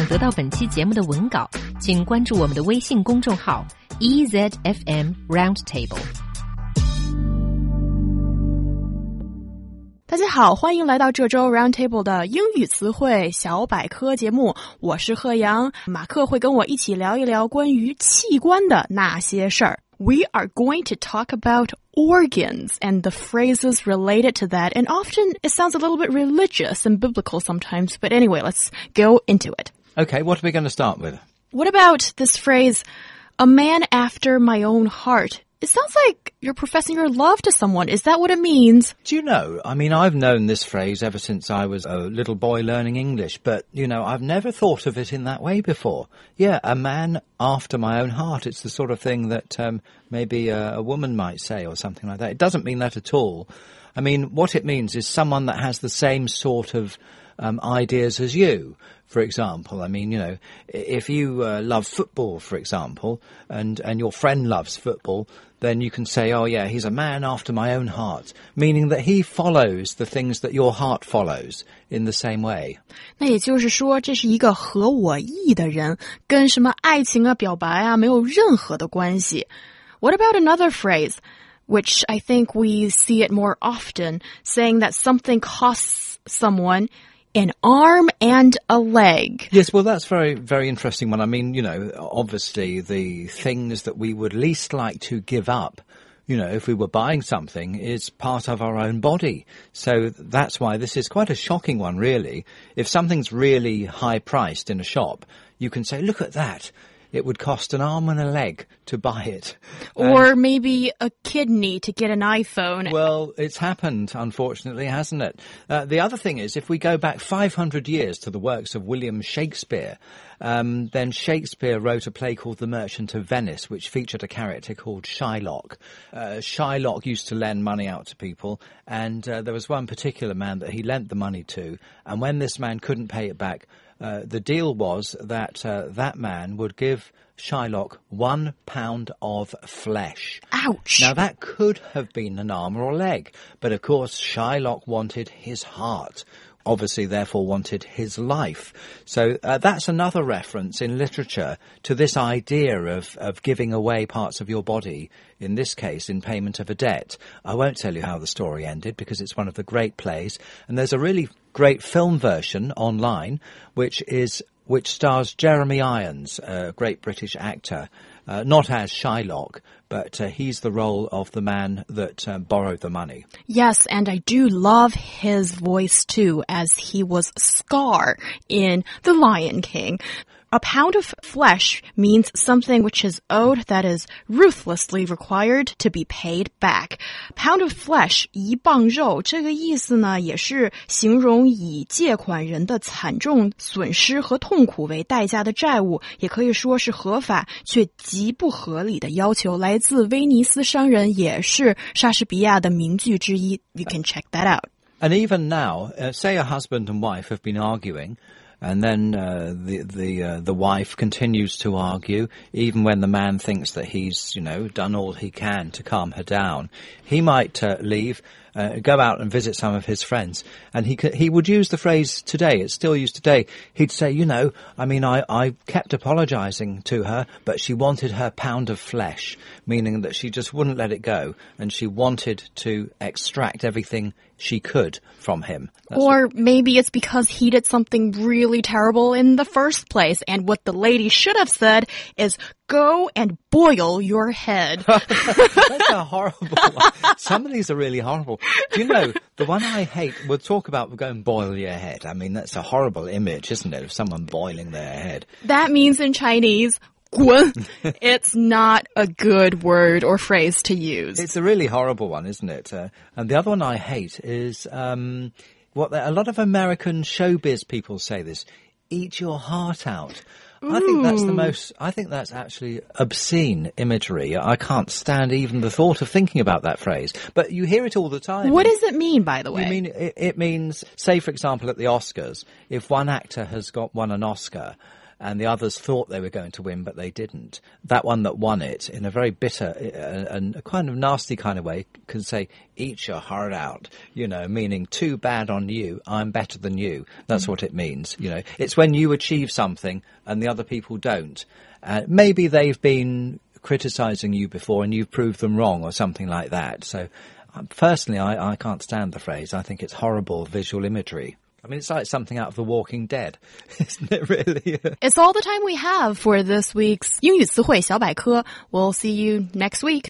想得到本期节目的文稿，请关注我们的微信公众号 EZFM Roundtable。大家好，欢迎来到这周 Roundtable 的英语词汇小百科节目，我是贺阳，马克会跟我一起聊一聊关于器官的那些事儿。We are going to talk about organs and the phrases related to that. And often it sounds a little bit religious and biblical sometimes. But anyway, let's go into it. Okay, what are we going to start with? What about this phrase, a man after my own heart? It sounds like you're professing your love to someone. Is that what it means? Do you know? I mean, I've known this phrase ever since I was a little boy learning English, but, you know, I've never thought of it in that way before. Yeah, a man after my own heart. It's the sort of thing that um, maybe a, a woman might say or something like that. It doesn't mean that at all. I mean, what it means is someone that has the same sort of um, ideas as you. For example, I mean, you know, if you uh, love football, for example, and and your friend loves football, then you can say, oh yeah, he's a man after my own heart, meaning that he follows the things that your heart follows in the same way. 那也就是说，这是一个合我意的人，跟什么爱情啊、表白啊没有任何的关系。What about another phrase? Which I think we see it more often, saying that something costs someone an arm and a leg. Yes, well, that's very, very interesting one. I mean, you know, obviously the things that we would least like to give up, you know, if we were buying something is part of our own body. So that's why this is quite a shocking one, really. If something's really high priced in a shop, you can say, look at that it would cost an arm and a leg to buy it. Or maybe a kidney to get an iPhone. Well, it's happened, unfortunately, hasn't it? Uh, the other thing is, if we go back 500 years to the works of William Shakespeare, um, then Shakespeare wrote a play called The Merchant of Venice, which featured a character called Shylock. Uh, Shylock used to lend money out to people, and uh, there was one particular man that he lent the money to, and when this man couldn't pay it back, uh, the deal was that uh, that man would give Shylock one pound of flesh. Ouch! Now that could have been an arm or a leg, but of course Shylock wanted his heart, obviously therefore wanted his life. So uh, that's another reference in literature to this idea of, of giving away parts of your body, in this case in payment of a debt. I won't tell you how the story ended because it's one of the great plays, and there's a really great film version online which is which stars Jeremy Irons, a great British actor, uh, not as Shylock, but uh, he's the role of the man that uh, borrowed the money. Yes, and I do love his voice too, as he was Scar in The Lion King. A pound of flesh means something which is owed that is ruthlessly required to be paid back. Pound of flesh 一磅肉这个意思呢，也是形容以借款人的惨重损失和痛苦为代价的债务，也可以说是合法却极不合理的要求。来 自威尼斯商人，也是莎士比亚的名句之一。You can check that out. And even now, uh, say a husband and wife have been arguing and then uh, the the uh, the wife continues to argue, even when the man thinks that he's you know done all he can to calm her down. He might uh, leave, uh, go out and visit some of his friends, and he he would use the phrase today. It's still used today. He'd say, you know, I mean, I I kept apologising to her, but she wanted her pound of flesh, meaning that she just wouldn't let it go, and she wanted to extract everything she could from him. That's or what... maybe it's because he did something really terrible in the first place, and what the lady should have said is, go and boil your head. That's a horrible one. Some of these are really horrible. Do you know, the one I hate, we'll talk about go and boil your head. I mean, that's a horrible image, isn't it, of someone boiling their head? That means in Chinese, it's not a good word or phrase to use. It's a really horrible one, isn't it? Uh, and the other one I hate is um, what a lot of American showbiz people say this: "Eat your heart out." I think that's the most. I think that's actually obscene imagery. I can't stand even the thought of thinking about that phrase. But you hear it all the time. What does it mean, by the way? You mean it, it means, say, for example, at the Oscars, if one actor has got won an Oscar and the others thought they were going to win, but they didn't. That one that won it, in a very bitter uh, and a kind of nasty kind of way, can say, eat your heart out, you know, meaning too bad on you, I'm better than you. That's what it means, you know. It's when you achieve something and the other people don't. Uh, maybe they've been criticizing you before and you've proved them wrong or something like that. So, um, personally, I, I can't stand the phrase. I think it's horrible visual imagery. I mean, it's like something out of The Walking Dead, isn't it really? It's all the time we have for this week's 英语词汇小百科. We'll see you next week.